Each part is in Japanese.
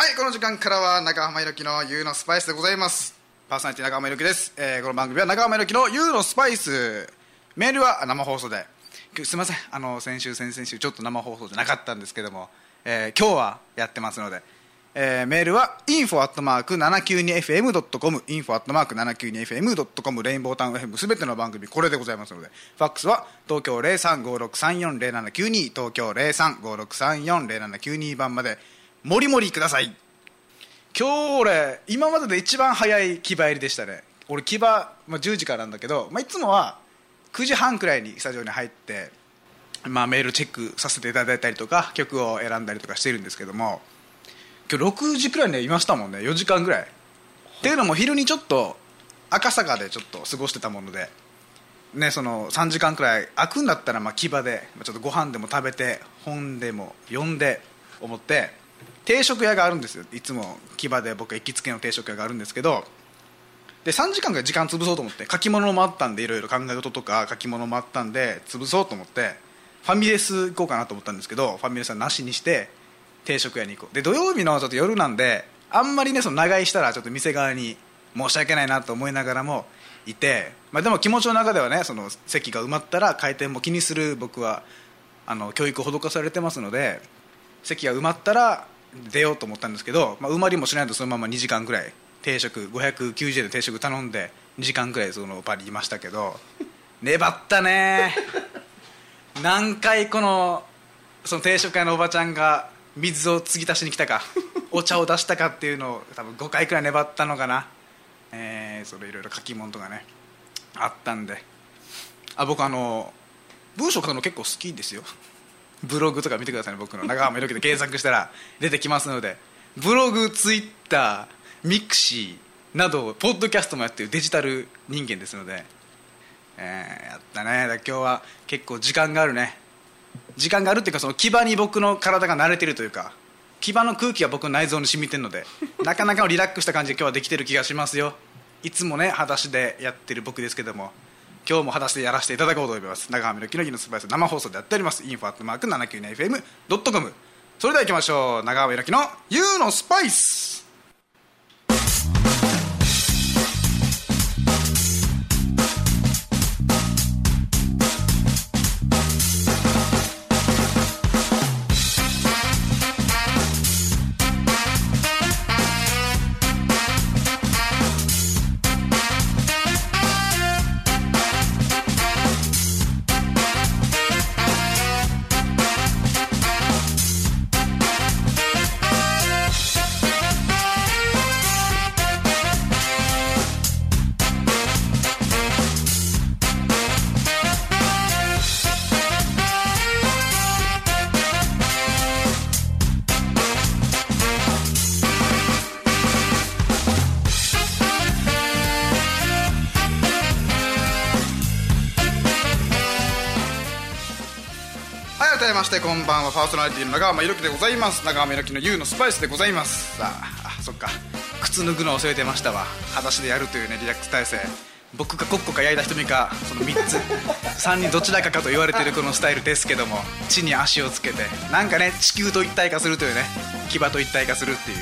はいこの時間からは中浜ゆきの U のスパイスでございます。パーソナリティ中浜ゆきです、えーこの番組は中浜ゆきの U のスパイスメールは生放送で。すみません。あの先週先々週ちょっと生放送じゃなかったんですけども、えー今日はやってますので、えーメールは info.792fm.com info.792fm.com レインボータウン FM すべての番組これでございますので。ファックスは東京0356340792東京0356340792番まで。もりもりください。今日俺今までで一番早い気場入りでしたね。俺気場、まあ、10時からなんだけど、まあ、いつもは9時半くらいにスタジオに入って、まあ、メールチェックさせていただいたりとか曲を選んだりとかしてるんですけども今日6時くらいにはいましたもんね。4時間ぐらい。っていうのも昼にちょっと赤坂でちょっと過ごしてたものでね、その3時間くらい空くんだったらまあ牙でちょっとご飯でも食べて本でも読んで思って定食屋があるんですよ。いつも牙で僕行きつけの定食屋があるんですけどで3時間ぐらい時間潰そうと思って書き物もあったんでいろいろ考え事とか書き物もあったんで潰そうと思ってファミレス行こうかなと思ったんですけどファミレスはなしにして定食屋に行こう。で土曜日のちょっと夜なんであんまりねその長居したらちょっと店側に申し訳ないなと思いながらもいて、まあ、でも気持ちの中ではねその席が埋まったら回転も気にする僕はあの教育を施されてますので席が埋まったら出ようと思ったんですけど、まあ、埋まりもしないとそのまま2時間ぐらい。定食590円で定食頼んで2時間ぐらいその場にいましたけど。粘ったね。何回このその定食屋のおばちゃんが水を継ぎ足しに来たか お茶を出したかっていうのを多分5回くらい粘ったのかな、えーそれいろいろ書き物とかねあったんで。あ僕あの文章書くの結構好きですよブログとか見てくださいね僕の。長浜ひろきで検索したら出てきますので。ブログツイッターミクシーなどポッドキャストもやってるデジタル人間ですので、えーやったね。今日は結構時間があるね。時間があるっていうかその牙に僕の体が慣れてるというか。牙の空気が僕の内臓に染みてるのでなかなかのリラックスした感じで今日はできてる気がしますよ。いつもね裸足でやってる僕ですけども。今日も裸足でやらせていただこうと思います。長雨の木の日のスパイス生放送でやっております。インフォアットマーク 792fm.com それではいきましょう。長雨の木の U のスパイス。いましてこんばんは。パーソナリティの長浜ひろきでございます。長浜ひろきの U のスパイスでございます。さああそっか。靴脱ぐの忘れてましたわ。裸足でやるというねリラックス体勢僕かコッコか矢井田瞳かその3つ。3人どちらかかと言われてるこのスタイルですけども地に足をつけてなんかね地球と一体化するというね牙と一体化するっていう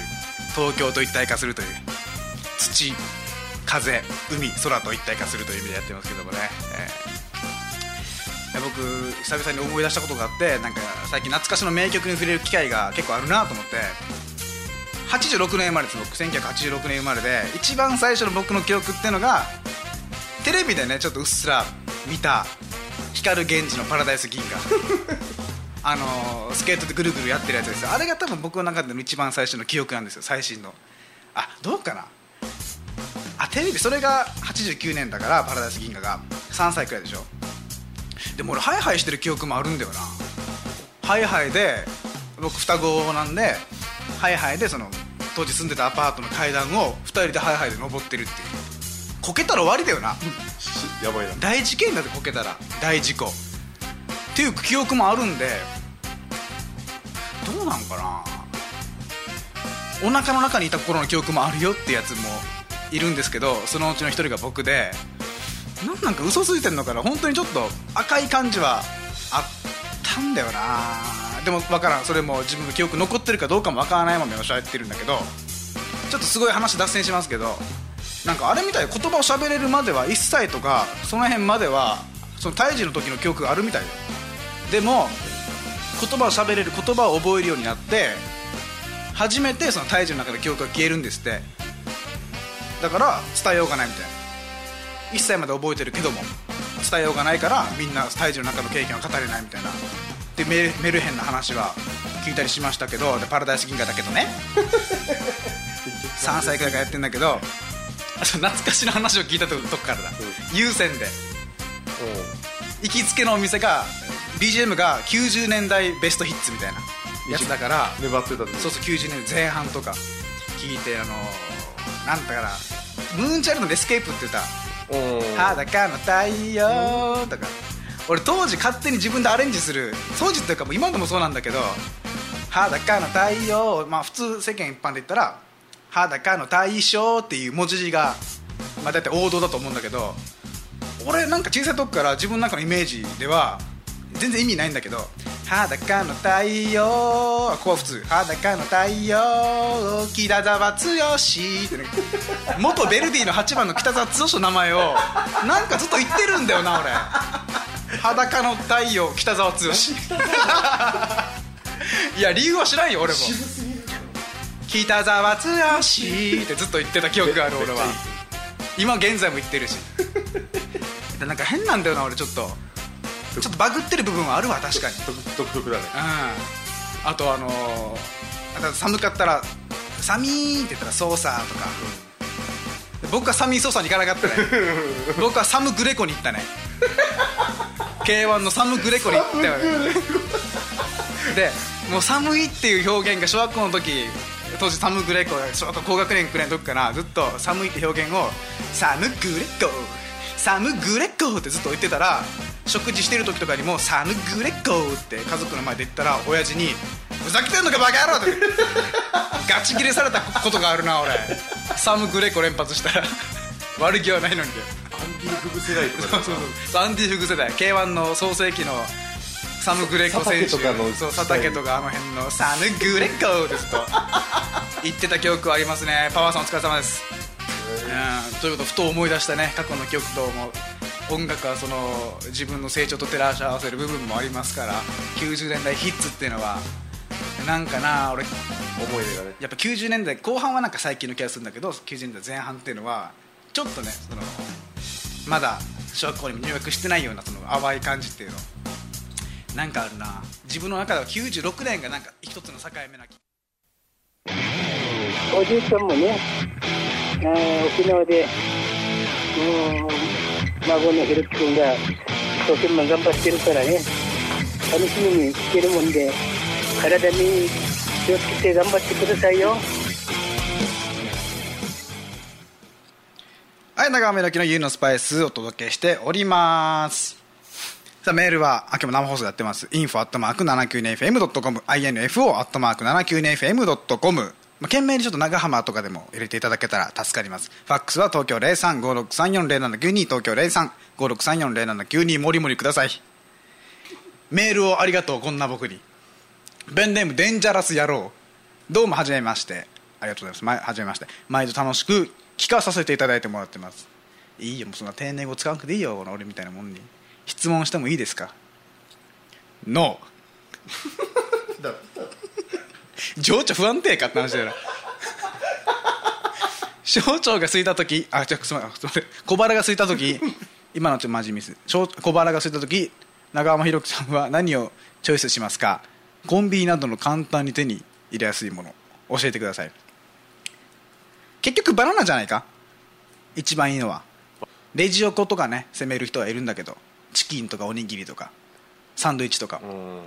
東京と一体化するという土風海空と一体化するという意味でやってますけどもね、えー僕久々に思い出したことがあってなんか最近懐かしの名曲に触れる機会が結構あるなと思って。86年生まれです僕。1986年生まれで一番最初の僕の記憶っていうのがテレビでねちょっとうっすら見た光源氏の「パラダイス銀河」あのースケートでぐるぐるやってるやつですよ。あれが多分僕の中での一番最初の記憶なんですよ。最新の。あどうかな？あテレビそれが89年だから「パラダイス銀河」が。3歳くらいでしょでも俺ハイハイしてる記憶もあるんだよな。ハイハイで僕双子なんでハイハイでその当時住んでたアパートの階段を2人でハイハイで登ってるっていう。こけたら終わりだよな。やばいな。大事件だってこけたら。大事故。っていう記憶もあるんでどうなんかな。お腹の中にいた頃の記憶もあるよってやつもいるんですけどそのうちの一人が僕でなんなんか嘘ついてんのかな？本当にちょっと赤い感じはあったんだよな。でも分からん。それも自分の記憶残ってるかどうかも分からないままおっしゃってるんだけどちょっとすごい話脱線しますけどなんかあれみたい言葉を喋れるまでは1歳とかその辺まではその胎児の時の記憶があるみたいよ。でも言葉を喋れる言葉を覚えるようになって初めてその胎児の中で記憶が消えるんですって。だから伝えようがないみたいな。1歳まで覚えてるけども伝えようがないからみんな胎児の中の経験は語れないみたいな。でメメルヘンな話は聞いたりしましたけどでパラダイス銀河だけどね。3歳くらいからやってんだけど懐かしの話を聞いたととこからだ、有線で。行きつけのお店が BGM が90年代ベストヒッツみたいなやつだから粘ってたそうそう90年代前半とか聞いてあのなんだからムーンチャイルドのエスケープって歌うん裸の太陽とか。俺当時勝手に自分でアレンジする。当時っていうかもう今でもそうなんだけど裸の太陽まあ普通世間一般で言ったら裸の大将っていう文字がまあ大体王道だと思うんだけど俺なんか小さい時から自分の中のイメージでは全然意味ないんだけど裸の太陽ここは普通。裸の太陽北沢剛ってね。元ベルディの8番の北沢剛の名前をなんかずっと言ってるんだよな俺。裸の太陽北沢剛いや理由は知らんよ俺も。北沢剛ってずっと言ってた記憶がある俺は。今現在も言ってるし。でなんか変なんだよな俺ちょっとちょっとバグってる部分はあるわ確かに。独独特だね。うん。あとあのー、寒かったら「寒い」って言ったら「ソーサー」とか。僕はサミーソーサーに行かなかったね。僕はサム・グレコに行ったね。K1 のサム・グレコに行ったよね。でもう寒いっていう表現が小学校の時当時サム・グレコ小学校高学年くらいの時からずっと寒いって表現をサム・グレコサム・グレコってずっと言ってたら食事してる時とかにもサム・グレコって家族の前で言ったら親父に「ふざけてんのかバカ野郎!」っ てガチギレされたことがあるな俺。サム・グレコ連発したら。悪気はないのに。アンディ・フグ世代とかそうそうそう。アンディ・フグ世代。K1 の創世紀のサム・グレコ選手。佐竹とかのそう佐竹とかあの辺のサム・グレコですと。言ってた記憶はありますね。パワーさんお疲れ様です、うん、ということふと思い出したね過去の記憶とも音楽はその自分の成長と照らし合わせる部分もありますから90年代ヒッツっていうのはなんかな俺思い出がね。やっぱ90年代後半はなんか最近の気がするんだけど90年代前半っていうのはちょっとねそのまだ小学校にも入学してないようなその淡い感じっていうの。なんかあるな。自分の中では96年がなんか一つの境目な気。おじいちゃんもね、あー沖縄で、うん、孫のひろき君が一生懸命頑張ってるからね、楽しみにしてるもんで、体に気をつけて頑張ってくださいよ。はい長め時の U のスパイスお届けしております。さあメールはあ今日も生放送やってます。info.792fm.com info.792fm.com まあ、懸命にちょっと長浜とかでも入れていただけたら助かります。ファックスは東京0356340792東京0356340792もりもりください。メールをありがとうこんな僕に。ベンネームデンジャラス野郎。どうもはじめまして。ありがとうございます。まはじめまして。毎度楽しく聞かさせていただいてもらってます。いいよもうそんな丁寧語使わなくていいよ俺みたいなもんに。質問してもいいですか？ノー情緒不安定かって話だよな。小腸が空いた時あじゃすまん小腹が空いた時今のちょっとマジミス。小小腹が空いた時長浜ひろきさんは何をチョイスしますか？コンビニなどの簡単に手に入れやすいもの。教えてください。結局バナナじゃないか？一番いいのは。レジ横とかね攻める人はいるんだけど。チキンとかおにぎりとか。サンドイッチとか。うんうん。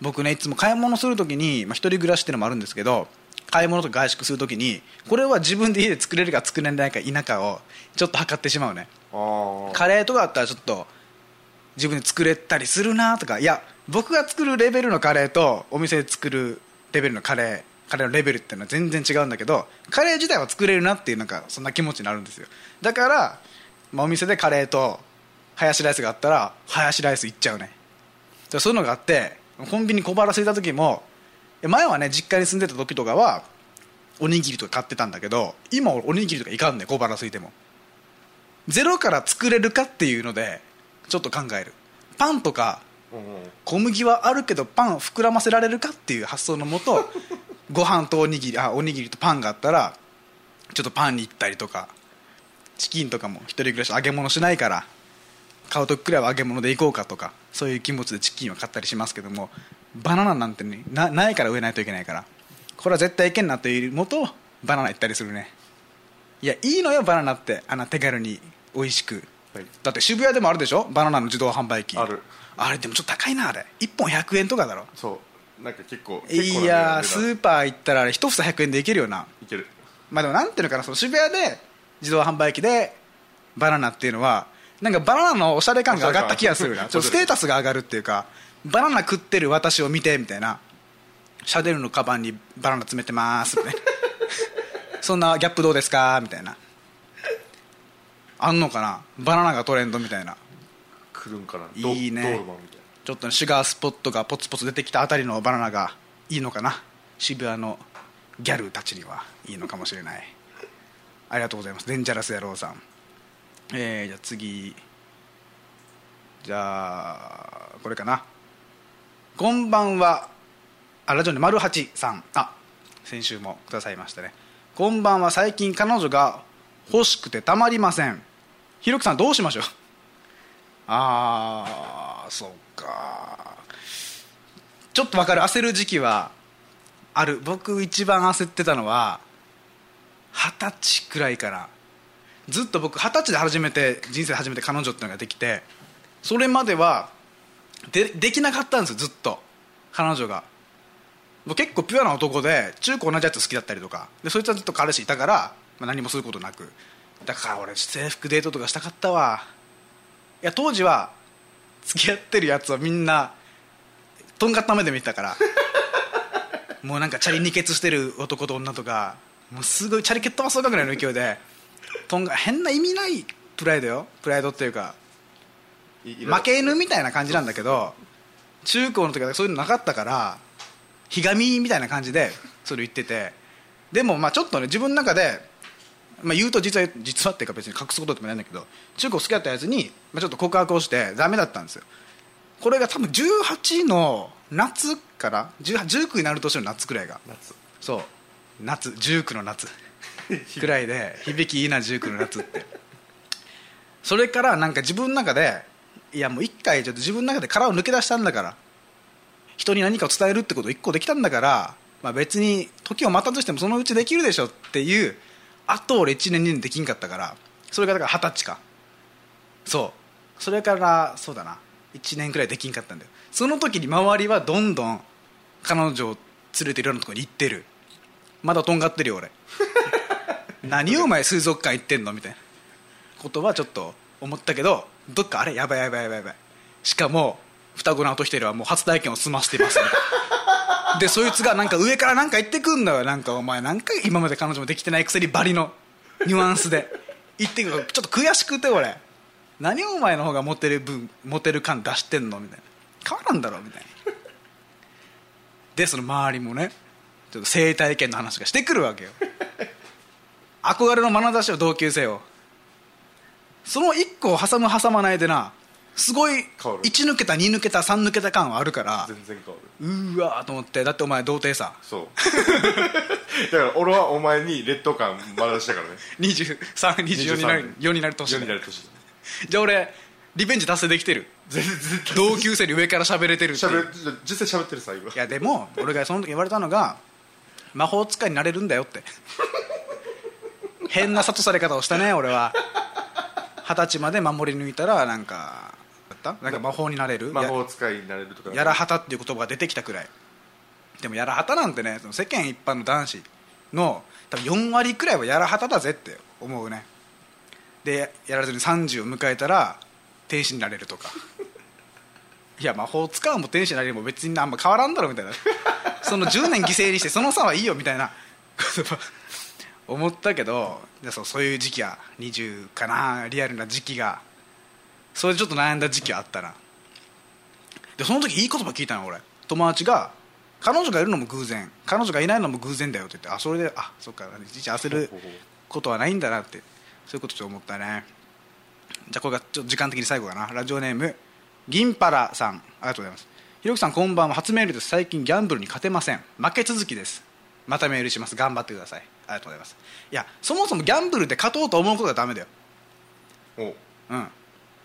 僕ねいつも買い物するときに、まあ、一人暮らしっていうのもあるんですけど買い物とか外食するときにこれは自分で家で作れるか作れないか否かをちょっと測ってしまうね。ああカレーとかだったらちょっと自分で作れたりするなとか。いや僕が作るレベルのカレーとお店で作るレベルのカレーカレーのレベルっていうのは全然違うんだけどカレー自体は作れるなっていうなんかそんな気持ちになるんですよ。だから、まあ、お店でカレーとハヤシライスがあったらハヤシライスいっちゃうね。でそういうのがあってコンビニ小腹空いた時も前はね実家に住んでた時とかはおにぎりとか買ってたんだけど今俺おにぎりとかいかんねん小腹空いても。ゼロから作れるかっていうのでちょっと考える。パンとか小麦はあるけどパンを膨らませられるかっていう発想のもと ご飯とおにぎりあおにぎりとパンがあったらちょっとパンに行ったりとかチキンとかも一人暮らし揚げ物しないから買う時くらいは揚げ物で行こうかとかそういう気持ちでチキンを買ったりしますけどもバナナなんてねなないから植えないといけないからこれは絶対いけんなというもとバナナ行ったりするね。いやいいのよバナナってあんな手軽に美味しく。はい。だって渋谷でもあるでしょ？バナナの自動販売機。ある。あれでもちょっと高いなあれ。1本100円とかだろ。そう。なんか結構いやスーパー行ったらあれ1房100円でいけるよな。いける。まあでもなんていうのかなその渋谷で自動販売機でバナナっていうのはなんかバナナのおしゃれ感が上がった気がするな。ちょっとステータスが上がるっていうかバナナ食ってる私を見てみたいな。シャネルのカバンにバナナ詰めてますみたいな。そんなギャップどうですか？みたいな。あんのかな？バナナがトレンドみたいな。来るんかな？いいね。ちょっとねシュガースポットがポツポツ出てきたあたりのバナナがいいのかな？渋谷のギャルたちにはいいのかもしれない。ありがとうございます。デンジャラス野郎さんえー、じゃあ次。じゃあこれかな。こんばんは。あラジオネ丸八さん。あ先週もくださいましたね。こんばんは。最近彼女が欲しくてたまりません。ひろきさんどうしましょう？ああそうか。ちょっとわかる。焦る時期はある。僕一番焦ってたのは二十歳くらいからずっと僕二十歳で初めて人生で初めて彼女っていうのができてそれまではでできなかったんですよずっと。彼女が。僕結構ピュアな男で中高同じやつ好きだったりとか。でそいつはずっと彼氏いたから、まあ、何もすることなく。だから俺制服デートとかしたかったわ。いや当時は付き合ってるやつはみんなとんがった目で見てたから。もうなんかチャリ二血してる男と女とかもうすごいチャリ蹴っ飛ばそうかぐらいの勢いでとんが変な意味ないプライドよ。プライドっていうか負け犬みたいな感じなんだけど中高の時はそういうのなかったからひがみみたいな感じでそれ言ってて。でもまあちょっとね自分の中で、まあ、言うと実は実はっていうか別に隠すことでもないんだけど中高好きだったやつに、まあ、ちょっと告白をしてダメだったんですよ。これが多分18の夏から18 19になる年の夏くらいが。夏。そう。夏。19の夏 くらいで響きいいな19の夏って。それからなんか自分の中でいやもう一回ちょっと自分の中で殻を抜け出したんだから。人に何かを伝えるってことを一個できたんだから、まあ、別に時を待たずしてもそのうちできるでしょっていうあと俺1年2年できんかったから。それがだから二十歳か。そう。それからそうだな。1年くらいできんかったんだよ。その時に周りはどんどん彼女を連れていろんなとこに行ってる。まだとんがってるよ俺。何をお前水族館行ってんの？みたいな。ことはちょっと思ったけどどっかあれ？やばいやばいやばいやばい。しかも双子の後一人はもう初体験を済ませてますみたいな。でそいつがなんか上からなんか言ってくんだよ。なんかお前なんか今まで彼女もできてないくせにバリの。ニュアンスで。言ってくる。ちょっと悔しくて俺。何お前の方がモテる分モテる感出してんの？みたいな。変わらんだろみたいな。でその周りもねちょっと性体験の話がしてくるわけよ 憧れの眼差しを同級生を。その1個を挟む挟まないでなすごい変わる。1抜けた2抜けた3抜けた感はあるから全然変わる。うーわーと思ってだってお前童貞さ。そう。だから俺はお前に劣等感まだしたからね。2324になる4になる年世でになる年じゃあ俺リベンジ達成できてる。全然。同級生に上から喋れてるっていう。しゃべ実際喋ってるさ今。いやでも俺がその時言われたのが魔法使いになれるんだよって変な諭され方をしたね俺は。二十歳まで守り抜いたらなんかだったなんか魔法になれる。魔法使いになれるとか。ややらはたっていう言葉が出てきたくらい。でもやらはたなんてねその世間一般の男子の多分4割くらいはやらはただぜって思うね。でやらずに30を迎えたら天使になれるとか。いや魔法使うも天使になれるも別にあんま変わらんだろみたいな。その10年犠牲にしてその差はいいよみたいな言葉思ったけどでそうそういう時期は20かなリアルな時期がそれでちょっと悩んだ時期はあったな。でその時いい言葉聞いたの俺。友達が彼女がいるのも偶然。彼女がいないのも偶然だよって言ってあそれであそっかいちいち焦ることはないんだなってそういうことちょっと思ったね。じゃあこれがちょっと時間的に最後かな。ラジオネーム銀パラさん。ありがとうございます。ひろきさんこんばんは。初メールです。最近ギャンブルに勝てません。負け続きです。またメールします。頑張ってくださいありがとうございます。いやそもそもギャンブルで勝とうと思うことがダメだよ。お。うん。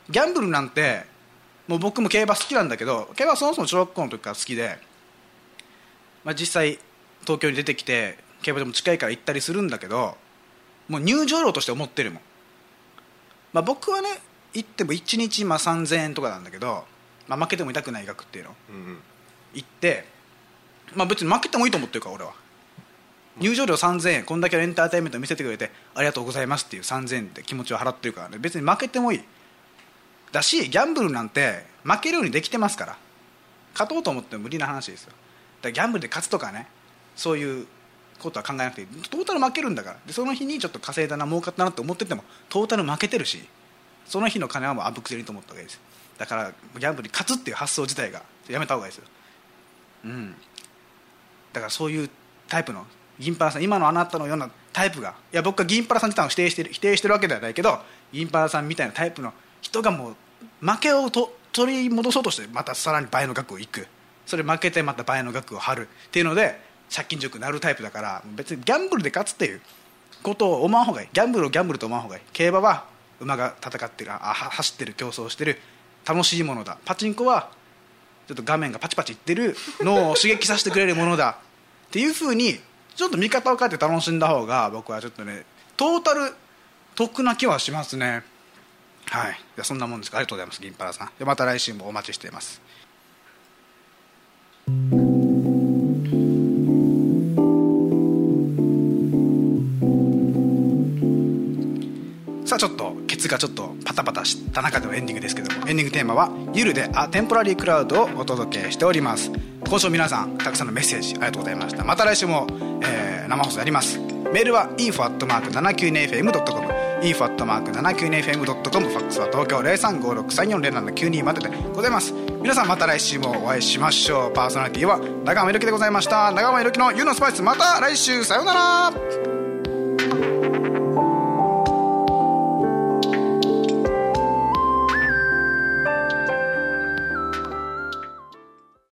ギャンブルなんてもう僕も競馬好きなんだけど競馬はそもそも小学校の時から好きで、まあ、実際東京に出てきて競馬でも近いから行ったりするんだけどもう入場料として思ってるもん、まあ、僕はね行っても1日まあ3000円とかなんだけど、まあ、負けても痛くない額っていうの。うんうん。行って、まあ、別に負けてもいいと思ってるから俺は入場料3000円こんだけのエンターテインメント見せてくれてありがとうございますっていう3000円って気持ちを払ってるからね。別に負けてもいい。だしギャンブルなんて負けるようにできてますから。勝とうと思っても無理な話ですよ。だからギャンブルで勝つとかねそういうことは考えなくていい。トータル負けるんだから。でその日にちょっと稼いだな儲かったなって思っててもトータル負けてるしその日の金はもうあぶくせにと思ったわけですだからギャンブルに勝つっていう発想自体がやめた方がいいですよ。うん。だからそういうタイプの銀パラさん今のあなたのようなタイプがいや僕は銀パラさん自体を否定してる否定してるわけではないけど銀パラさんみたいなタイプの人がもう負けをと取り戻そうとしてまたさらに倍の額をいく。それ負けてまた倍の額を張るっていうので借金塾になるタイプだから別にギャンブルで勝つっていうことを思わん方がいい。ギャンブルをギャンブルと思わん方がいい。競馬は馬が戦ってるあ走ってる競争してる楽しいものだ。パチンコはちょっと画面がパチパチいってるのを刺激させてくれるものだ。っていうふうにちょっと見方を変えて楽しんだ方が僕はちょっとねトータル得な気はしますね。はい。じゃそんなもんですか。ありがとうございます銀パラさん。でまた来週もお待ちしています。さあちょっとケツがちょっとパタパタした中でのエンディングですけどもエンディングテーマは「ゆるであテンポラリークラウド」をお届けしております。今週皆さんたくさんのメッセージありがとうございました。また来週も、えー生放送やります。メールは info.792fm.com info.792fm.com ファックスは東京0356340792まででございます。皆さんまた来週もお会いしましょう。パーソナリティは長濱ゆるきでございました。長濱ゆるきの「ゆのスパイス」また来週。さようなら。